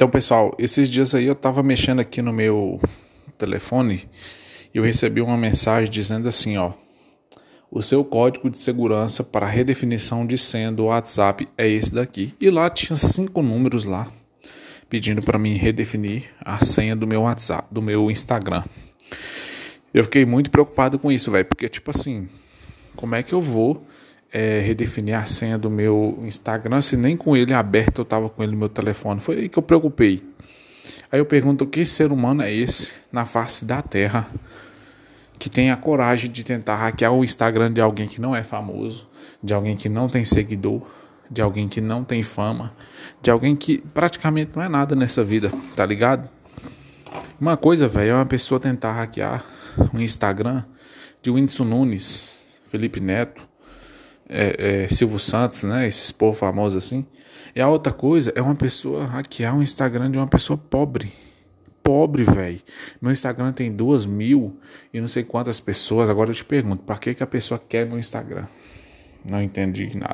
Então, pessoal, esses dias aí eu tava mexendo aqui no meu telefone e eu recebi uma mensagem dizendo assim, ó: o seu código de segurança para redefinição de senha do WhatsApp é esse daqui. E lá tinha cinco números lá pedindo para mim redefinir a senha do meu WhatsApp, do meu Instagram. Eu fiquei muito preocupado com isso, velho, porque tipo assim, como é que eu vou é, redefinir a senha do meu Instagram se nem com ele aberto eu tava com ele no meu telefone? Foi aí que eu preocupei. Aí eu pergunto: que ser humano é esse na face da Terra que tem a coragem de tentar hackear o Instagram de alguém que não é famoso, de alguém que não tem seguidor, de alguém que não tem fama, de alguém que praticamente não é nada nessa vida, tá ligado? Uma coisa, velho, é uma pessoa tentar hackear o Instagram de Whindersson Nunes, Felipe Neto, é, é, Silvio Santos, né? Esses povos famosos assim. E a outra coisa é uma pessoa hackear o Instagram de uma pessoa pobre. Pobre, velho. Meu Instagram tem duas mil e não sei quantas pessoas. Agora eu te pergunto, para que, que a pessoa quer meu Instagram? Não entendi nada.